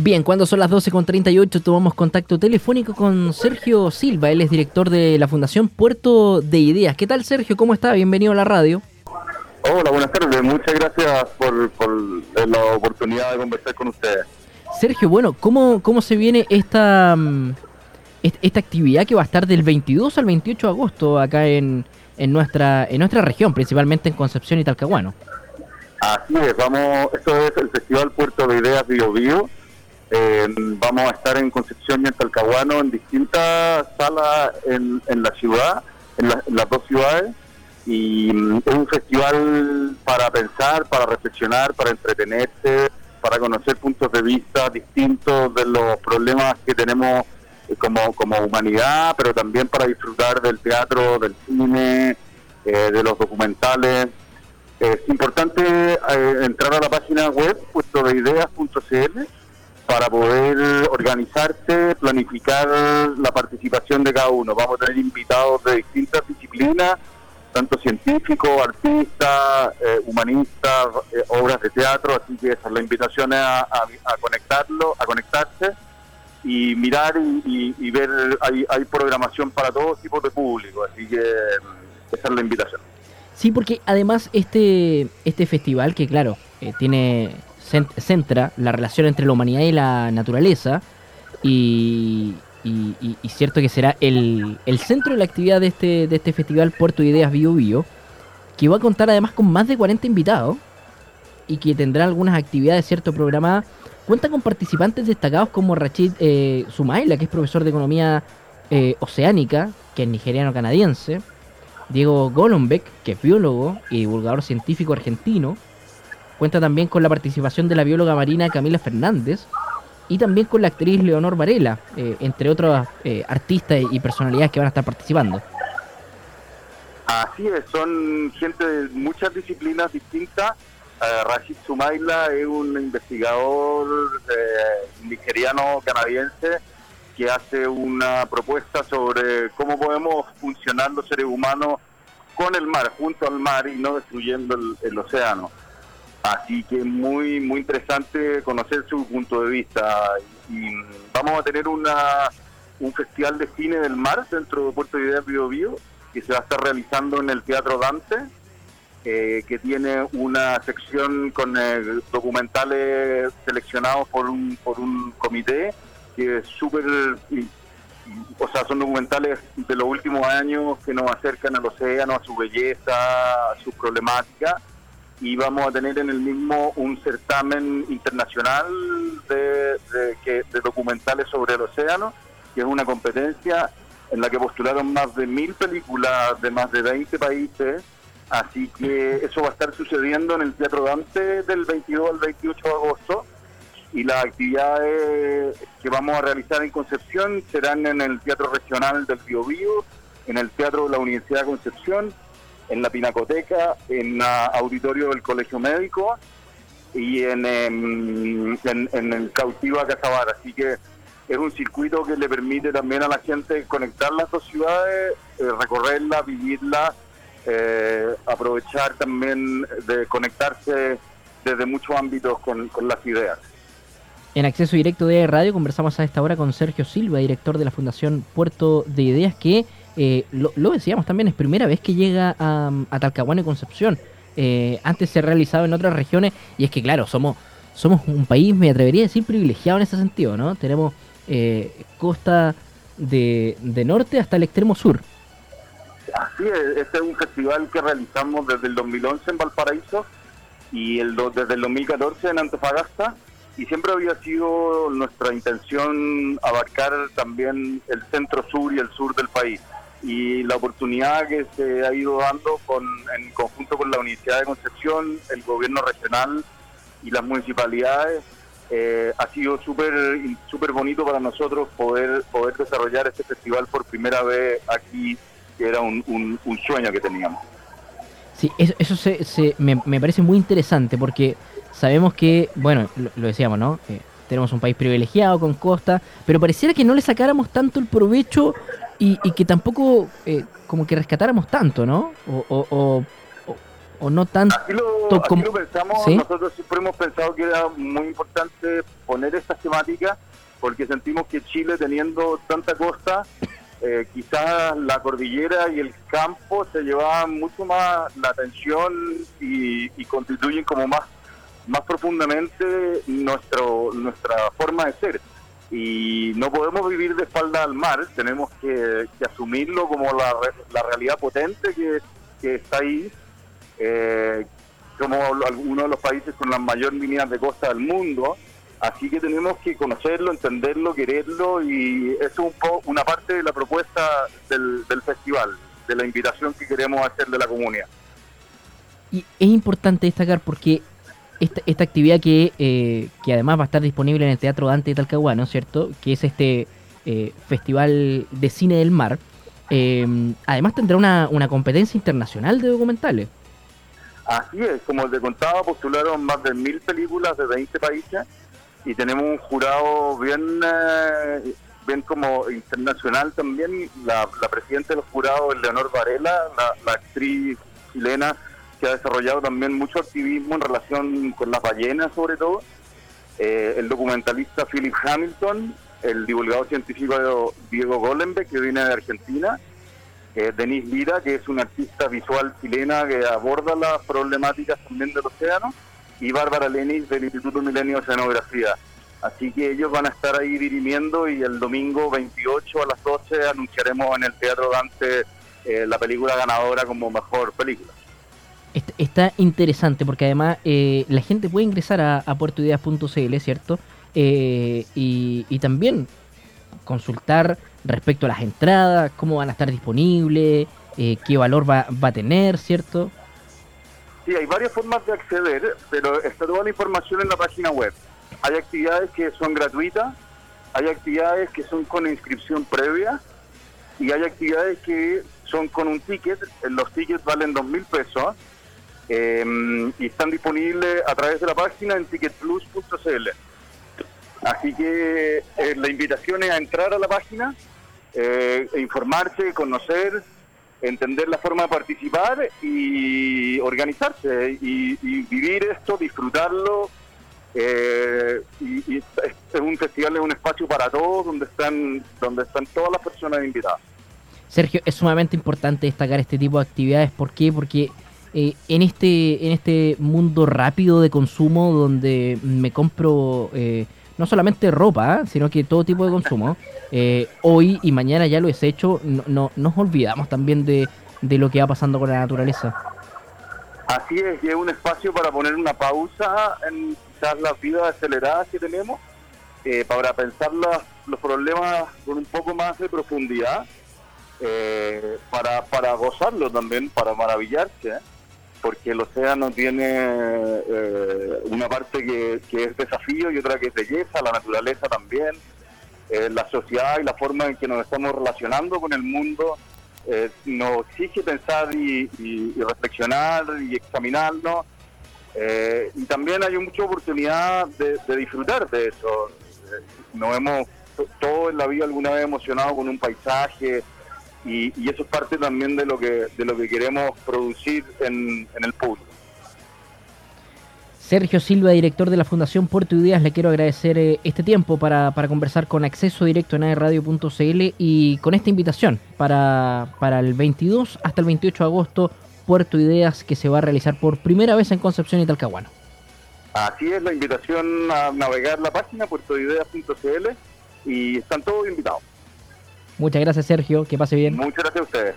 Bien, cuando son las 12.38 tomamos contacto telefónico con Sergio Silva, él es director de la Fundación Puerto de Ideas. ¿Qué tal Sergio? ¿Cómo está? Bienvenido a la radio. Hola, buenas tardes. Muchas gracias por, la oportunidad de conversar con ustedes. Sergio, bueno, ¿cómo, cómo se viene esta, mm, esta actividad que va a estar del 22 al 28 de agosto acá en, en, nuestra, en nuestra región, principalmente en Concepción y Talcahuano? Así es, vamos, esto es el Festival Puerto de Ideas Bio Bio eh, vamos a estar en Concepción y en Talcahuano en distintas salas en, la ciudad, en, las dos ciudades. Y mm, es un festival para pensar, para reflexionar, para entretenerse, para conocer puntos de vista distintos de los problemas que tenemos eh, como, como humanidad, pero también para disfrutar del teatro, del cine, eh, de los documentales. Es importante entrar a la página web puestodeideas.cl para poder organizarse, planificar la participación de cada uno. Vamos a tener invitados de distintas disciplinas, tanto científicos, artistas, eh, humanistas, eh, obras de teatro, así que esa es la invitación a, conectarlo, a conectarse y mirar y, ver, hay, hay programación para todos tipos de público, así que mm, esa es la invitación. Sí, porque además este, este festival, que claro, eh, tiene centra la relación entre la humanidad y la naturaleza y, cierto que será el, centro de la actividad de este, de este festival Puerto Ideas Bio Bio, que va a contar además con más de 40 invitados y que tendrá algunas actividades cierto programadas. Cuenta con participantes destacados como Rachid eh, Sumaila, que es profesor de economía eh, oceánica, que es nigeriano-canadiense, Diego Golombek, que es biólogo y divulgador científico argentino, Cuenta también con la participación de la bióloga marina Camila Fernández y también con la actriz Leonor Varela, eh, entre otros eh, artistas y personalidades que van a estar participando. Así es, son gente de muchas disciplinas distintas. Uh, Rashid Sumaila es un investigador nigeriano canadiense que hace una propuesta sobre cómo podemos funcionar los seres humanos con el mar, junto al mar y no destruyendo el océano. Así que muy muy interesante conocer su punto de vista. Y vamos a tener una, un festival de cine del mar dentro de Puerto Idea Bio Bio que se va a estar realizando en el Teatro Dante, eh, que tiene una sección con eh, documentales seleccionados por un, por un comité que es súper... O sea, son documentales de los últimos años que nos acercan al océano, a su belleza, a su problemática y vamos a tener en el mismo un certamen internacional de, documentales sobre el océano, que es una competencia en la que postularon más de mil películas de más de 20 países, así que eso va a estar sucediendo en el Teatro Dante del 22 al 28 de agosto. Y las actividades que vamos a realizar en Concepción serán en el Teatro Regional del Bio Bio, en el Teatro de la Universidad de Concepción en la Pinacoteca, en el auditorio del Colegio Médico y en, em, en, el Cautiva Casabar. Así que es un circuito que le permite también a la gente conectar las dos ciudades, eh, recorrerlas, vivirlas, eh, aprovechar también de conectarse desde muchos ámbitos con, con las ideas. En acceso directo de Radio conversamos a esta hora con Sergio Silva, director de la Fundación Puerto de Ideas, que eh, lo, decíamos también, es primera vez que llega a, Talcahuano y Concepción. Eh, antes se ha realizado en otras regiones y es que, claro, somos, somos un país, me atrevería a decir, privilegiado en ese sentido, ¿no? Tenemos eh, costa de, norte hasta el extremo sur. Así es, este es un festival que realizamos desde el 2011 en Valparaíso y el desde el 2014 en Antofagasta y siempre había sido nuestra intención abarcar también el centro sur y el sur del país y la oportunidad que se ha ido dando con, en conjunto con la Universidad de Concepción, el gobierno regional y las municipalidades, eh, ha sido súper súper bonito para nosotros poder poder desarrollar este festival por primera vez aquí, que era un, un, sueño que teníamos. Sí, eso, eso se, se me, me, parece muy interesante porque sabemos que, bueno, lo, decíamos, ¿no? Tenemos un país privilegiado con costa, pero pareciera que no le sacáramos tanto el provecho y, que tampoco eh, como que rescatáramos tanto, ¿no? O, o no tanto Así lo, pensamos, ¿Sí? nosotros siempre hemos pensado que era muy importante poner estas temáticas porque sentimos que Chile teniendo tanta costa, eh, quizás la cordillera y el campo se llevaban mucho más la atención y, y constituyen como más, más profundamente nuestro, nuestra forma de ser. Y no podemos vivir de espalda al mar, tenemos que, que asumirlo como la, la realidad potente que, que está ahí eh, somos uno de los países con las mayores líneas de costa del mundo, así que tenemos que conocerlo, entenderlo, quererlo y es un po- una parte de la propuesta del, del festival, de la invitación que queremos hacer de la comunidad. Y es importante destacar porque esta, esta actividad que, eh, que además va a estar disponible en el Teatro Dante de Talcahuano, ¿cierto? Que es este eh, Festival de Cine del Mar. eh, además tendrá una, una competencia internacional de documentales. Así es, como te contaba, postularon más de mil películas de 20 países y tenemos un jurado bien, eh, bien como internacional también. La, la presidenta de los jurados es Leonor Varela, la, la actriz chilena que ha desarrollado también mucho activismo en relación con las ballenas sobre todo. Eh, el documentalista Philip Hamilton, el divulgador científico Diego Golenbeck, que viene de Argentina, eh, Denise Lira, que es una artista visual chilena que aborda las problemáticas también del océano, y Bárbara Lenis del Instituto Milenio de Oceanografía. Así que ellos van a estar ahí dirimiendo y el domingo 28 a las 12 anunciaremos en el Teatro Dante eh, la película ganadora como mejor película. Est- Está interesante porque además eh, la gente puede ingresar a, a puertoideas.cl, ¿cierto? Eh, y, y también consultar respecto a las entradas, cómo van a estar disponibles, eh, qué valor va, va a tener, ¿cierto? Sí, hay varias formas de acceder, pero está toda la información en la página web. Hay actividades que son gratuitas, hay actividades que son con inscripción previa y hay actividades que son con un ticket. Los tickets valen dos mil pesos eh, y están disponibles a través de la página en ticketplus.cl. Así que eh, la invitación es a entrar a la página, eh, e informarse, conocer, entender la forma de participar y organizarse y, vivir esto, disfrutarlo. eh, y, es un festival, es un espacio para todos donde están, donde están todas las personas invitadas. Sergio, es sumamente importante destacar este tipo de actividades. ¿Por qué? Porque eh, en, este, en este mundo rápido de consumo donde me compro eh, no solamente ropa, ¿eh? sino que todo tipo de consumo, eh, hoy y mañana ya lo he hecho, no, no- nos olvidamos también de, de lo que va pasando con la naturaleza. Así es, y es un espacio para poner una pausa en quizás las vidas aceleradas que tenemos, eh, para pensar los problemas con un poco más de profundidad, eh, para, para gozarlo también, para maravillarse. Porque el océano tiene eh, una parte que, es desafío y otra que es belleza, la naturaleza también, eh, la sociedad y la forma en que nos estamos relacionando con el mundo eh, nos exige pensar y, y- y reflexionar y examinarnos. y también hay mucha oportunidad de, de disfrutar de eso. Nos hemos to- todo en la vida alguna vez emocionado con un paisaje y, y eso es parte también de lo que de lo que queremos producir en, en el público. Sergio Silva, director de la Fundación Puerto Ideas, le quiero agradecer eh, este tiempo para, para conversar con acceso directo en aerradio.cl y con esta invitación para, para el 22 hasta el 28 de agosto, Puerto Ideas, que se va a realizar por primera vez en Concepción y Talcahuano. Así es la invitación a navegar la página puertoideas.cl y están todos invitados. Muchas gracias, Sergio, que pase bien. Muchas gracias a ustedes.